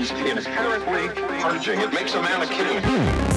means inherently purging. It makes a man a king.